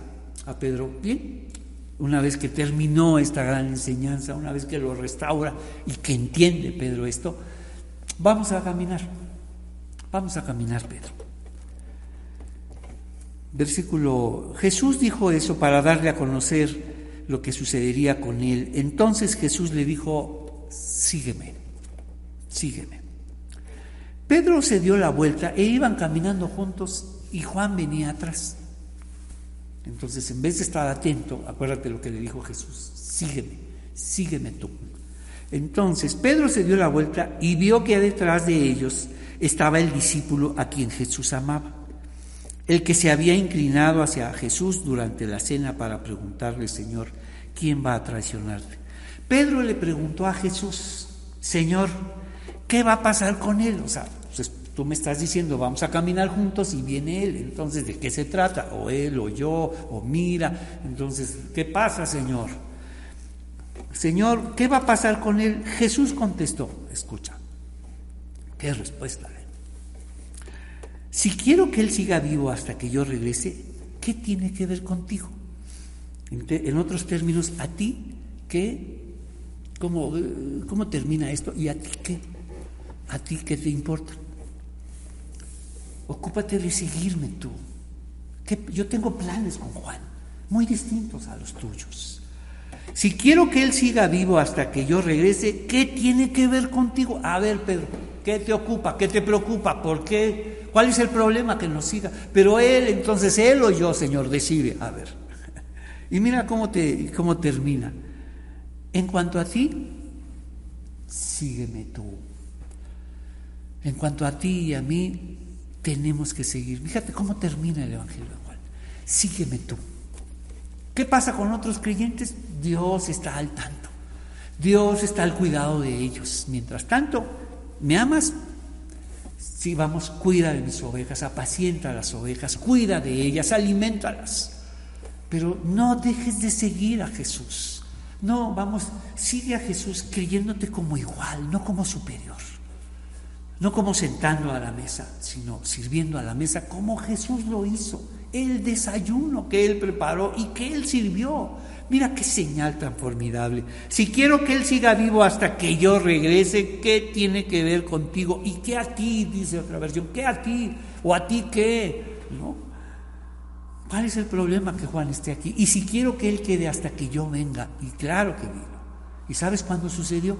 a Pedro, bien, una vez que terminó esta gran enseñanza, una vez que lo restaura y que entiende Pedro esto, vamos a caminar. Vamos a caminar, Pedro. Versículo, Jesús dijo eso para darle a conocer lo que sucedería con él. Entonces Jesús le dijo, sígueme, sígueme. Pedro se dio la vuelta e iban caminando juntos y Juan venía atrás. Entonces, en vez de estar atento, acuérdate lo que le dijo Jesús, sígueme, sígueme tú. Entonces, Pedro se dio la vuelta y vio que detrás de ellos estaba el discípulo a quien Jesús amaba el que se había inclinado hacia Jesús durante la cena para preguntarle, Señor, ¿quién va a traicionarte? Pedro le preguntó a Jesús, Señor, ¿qué va a pasar con él? O sea, tú me estás diciendo, vamos a caminar juntos y viene él, entonces, ¿de qué se trata? O él, o yo, o mira, entonces, ¿qué pasa, Señor? Señor, ¿qué va a pasar con él? Jesús contestó, escucha, qué respuesta. Si quiero que Él siga vivo hasta que yo regrese, ¿qué tiene que ver contigo? En otros términos, a ti, ¿qué? ¿Cómo, ¿Cómo termina esto? ¿Y a ti qué? ¿A ti qué te importa? Ocúpate de seguirme tú. yo tengo planes con Juan, muy distintos a los tuyos. Si quiero que Él siga vivo hasta que yo regrese, ¿qué tiene que ver contigo? A ver, Pedro, ¿qué te ocupa? ¿Qué te preocupa? ¿Por qué? ¿Cuál es el problema que nos siga? Pero él, entonces él o yo, Señor, decide. A ver. Y mira cómo, te, cómo termina. En cuanto a ti, sígueme tú. En cuanto a ti y a mí, tenemos que seguir. Fíjate cómo termina el Evangelio de Juan. Sígueme tú. ¿Qué pasa con otros creyentes? Dios está al tanto. Dios está al cuidado de ellos. Mientras tanto, ¿me amas? Sí, vamos, cuida de mis ovejas, apacienta las ovejas, cuida de ellas, alimentalas. Pero no dejes de seguir a Jesús. No, vamos, sigue a Jesús creyéndote como igual, no como superior. No como sentando a la mesa, sino sirviendo a la mesa como Jesús lo hizo. El desayuno que Él preparó y que Él sirvió. Mira qué señal tan formidable. Si quiero que Él siga vivo hasta que yo regrese, ¿qué tiene que ver contigo? ¿Y qué a ti? Dice otra versión. ¿Qué a ti? ¿O a ti qué? ¿No? ¿Cuál es el problema que Juan esté aquí? Y si quiero que Él quede hasta que yo venga, y claro que vino. ¿Y sabes cuándo sucedió?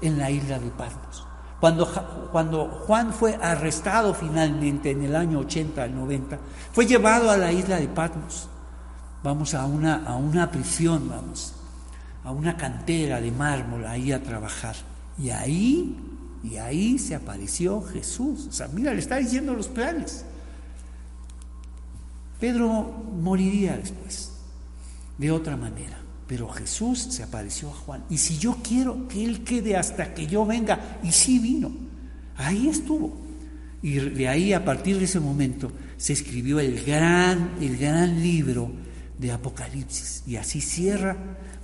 En la isla de Patmos. Cuando, Juan fue arrestado finalmente en el año 80 al 90, fue llevado a la isla de Patmos vamos a una, a una prisión, vamos, a una cantera de mármol ahí a trabajar. Y ahí, y ahí se apareció Jesús. O sea, mira, le está diciendo los planes. Pedro moriría después, de otra manera. Pero Jesús se apareció a Juan. Y si yo quiero que Él quede hasta que yo venga, y sí vino, ahí estuvo. Y de ahí, a partir de ese momento, se escribió el gran, el gran libro de Apocalipsis. Y así cierra,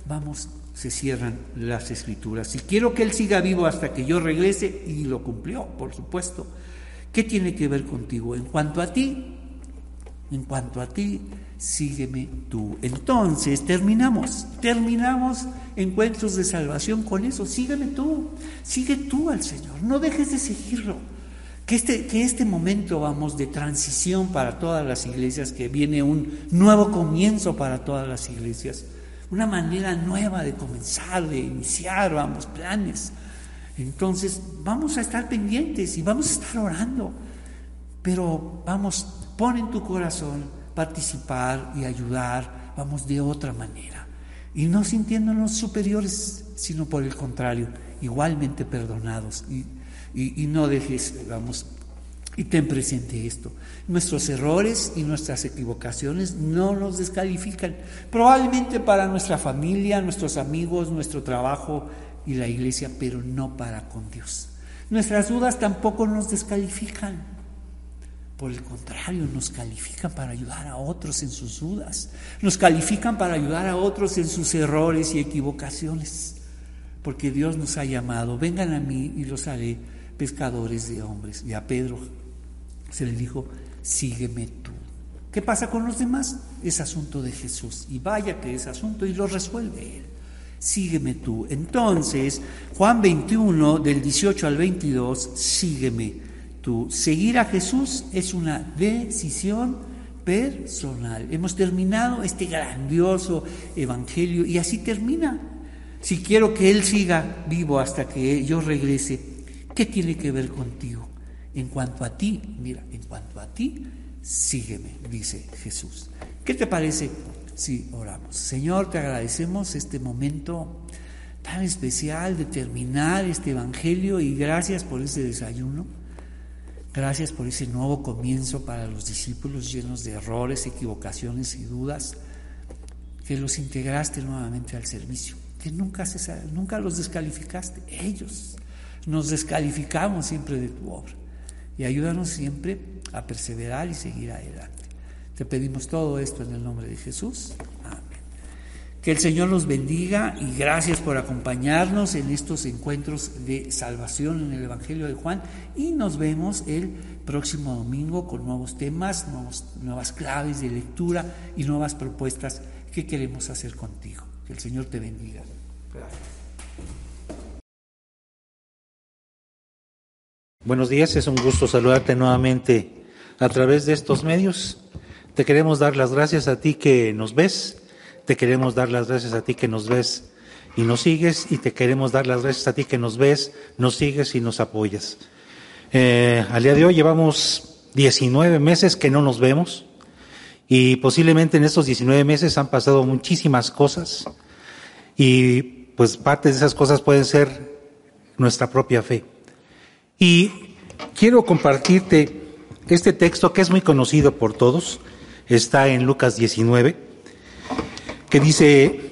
vamos, se cierran las escrituras. Si quiero que Él siga vivo hasta que yo regrese, y lo cumplió, por supuesto, ¿qué tiene que ver contigo? En cuanto a ti, en cuanto a ti, sígueme tú. Entonces terminamos, terminamos encuentros de salvación con eso. Sígueme tú, sigue tú al Señor, no dejes de seguirlo. Que este, que este momento, vamos, de transición para todas las iglesias, que viene un nuevo comienzo para todas las iglesias, una manera nueva de comenzar, de iniciar, vamos, planes. Entonces, vamos a estar pendientes y vamos a estar orando. Pero vamos, pon en tu corazón participar y ayudar, vamos, de otra manera. Y no sintiéndonos superiores, sino por el contrario, igualmente perdonados. Y, y, no dejes, vamos, y ten presente esto. Nuestros errores y nuestras equivocaciones no nos descalifican. Probablemente para nuestra familia, nuestros amigos, nuestro trabajo y la iglesia, pero no para con Dios. Nuestras dudas tampoco nos descalifican. Por el contrario, nos califican para ayudar a otros en sus dudas. Nos califican para ayudar a otros en sus errores y equivocaciones. Porque Dios nos ha llamado, vengan a mí y los haré pescadores de hombres. Y a Pedro se le dijo, sígueme tú. ¿Qué pasa con los demás? Es asunto de Jesús. Y vaya que es asunto y lo resuelve Él. Sígueme tú. Entonces, Juan 21, del 18 al 22, sígueme tú. Seguir a Jesús es una decisión personal. Hemos terminado este grandioso evangelio y así termina. Si quiero que Él siga vivo hasta que yo regrese, ¿qué tiene que ver contigo? En cuanto a ti, mira, en cuanto a ti, sígueme, dice Jesús. ¿Qué te parece si oramos? Señor, te agradecemos este momento tan especial de terminar este Evangelio y gracias por ese desayuno. Gracias por ese nuevo comienzo para los discípulos llenos de errores, equivocaciones y dudas, que los integraste nuevamente al servicio, que nunca, los descalificaste, ellos. Nos descalificamos siempre de tu obra y ayúdanos siempre a perseverar y seguir adelante. Te pedimos todo esto en el nombre de Jesús. Amén. Que el Señor los bendiga y gracias por acompañarnos en estos encuentros de salvación en el Evangelio de Juan y nos vemos el próximo domingo con nuevos temas, nuevas claves de lectura y nuevas propuestas que queremos hacer contigo. Que el Señor te bendiga. Buenos días, es un gusto saludarte nuevamente a través de estos medios. Te queremos dar las gracias a ti que nos ves, te queremos dar las gracias a ti que nos ves y nos sigues y te queremos dar las gracias a ti que nos ves, nos sigues y nos apoyas. Eh, al día de hoy llevamos 19 meses que no nos vemos y posiblemente en estos 19 meses han pasado muchísimas cosas y pues parte de esas cosas pueden ser nuestra propia fe. Y quiero compartirte este texto que es muy conocido por todos, está en Lucas 19, que dice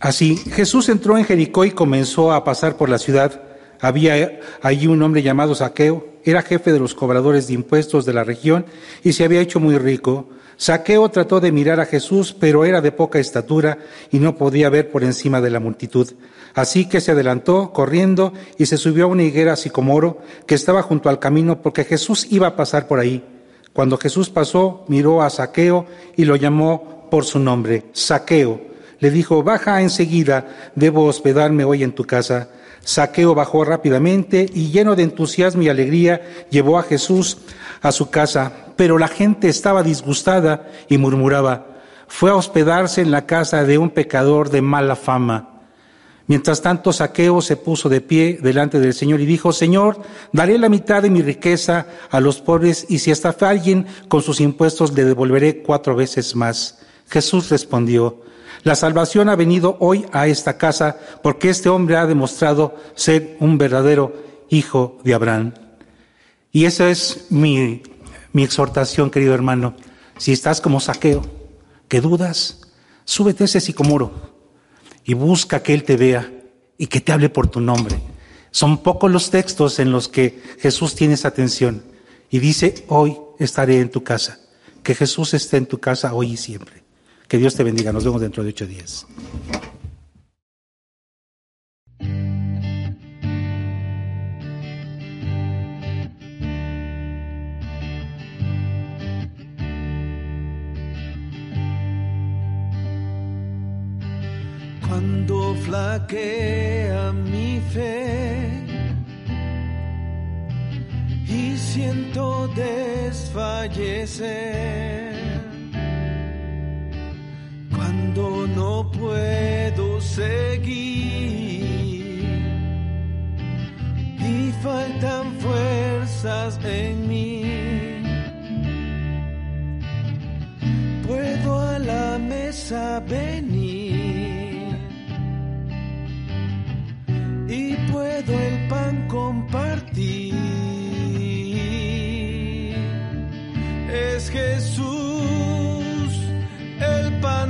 así, Jesús entró en Jericó y comenzó a pasar por la ciudad. Había allí un hombre llamado Saqueo, era jefe de los cobradores de impuestos de la región y se había hecho muy rico. Saqueo trató de mirar a Jesús, pero era de poca estatura y no podía ver por encima de la multitud. Así que se adelantó corriendo y se subió a una higuera sicomoro que estaba junto al camino porque Jesús iba a pasar por ahí. Cuando Jesús pasó, miró a Saqueo y lo llamó por su nombre, Saqueo. Le dijo, baja enseguida, debo hospedarme hoy en tu casa. Saqueo bajó rápidamente y lleno de entusiasmo y alegría llevó a Jesús a su casa, pero la gente estaba disgustada y murmuraba, fue a hospedarse en la casa de un pecador de mala fama. Mientras tanto, Saqueo se puso de pie delante del Señor y dijo, Señor, daré la mitad de mi riqueza a los pobres y si estafa alguien con sus impuestos le devolveré cuatro veces más. Jesús respondió, la salvación ha venido hoy a esta casa porque este hombre ha demostrado ser un verdadero hijo de Abraham. Y esa es mi, exhortación, querido hermano. Si estás como Saqueo, que dudas, súbete ese sicomoro y busca que Él te vea y que te hable por tu nombre. Son pocos los textos en los que Jesús tiene esa atención y dice, hoy estaré en tu casa. Que Jesús esté en tu casa hoy y siempre. Que Dios te bendiga. Nos vemos dentro de ocho días. Cuando flaquea mi fe y siento desfallecer cuando no puedo seguir y faltan fuerzas en mí. Puedo a la mesa venir y puedo el pan compartir. Es Jesús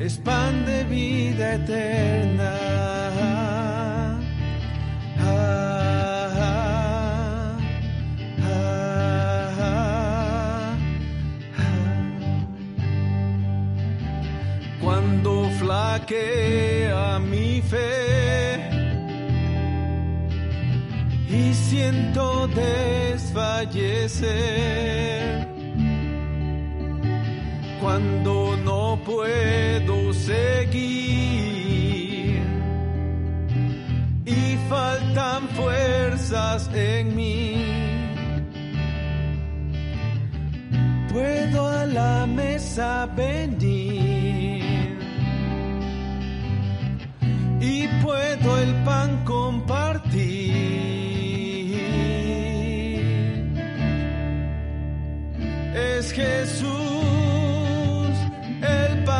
es pan de vida eterna. Ah, ah, ah, ah. Cuando flaquea mi fe y siento desfallecer cuando puedo seguir y faltan fuerzas en mí. Puedo a la mesa venir y puedo el pan compartir. Es Jesús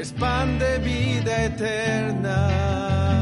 es pan de vida eterna.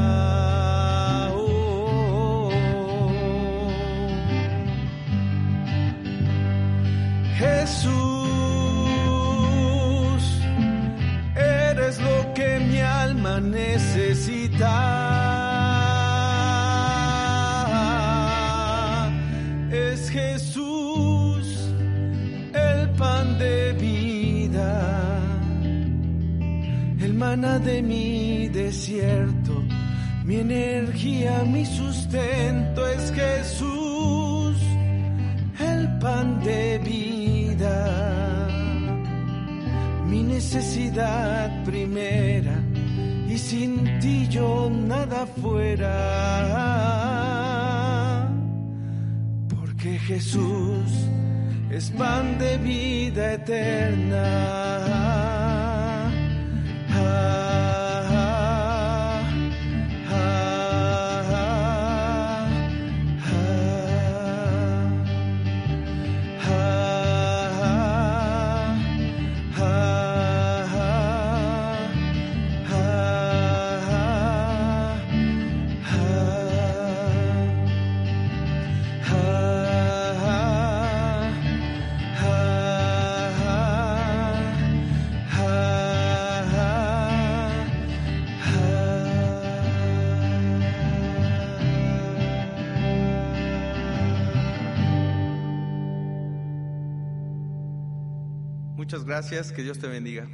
Gracias, que Dios te bendiga.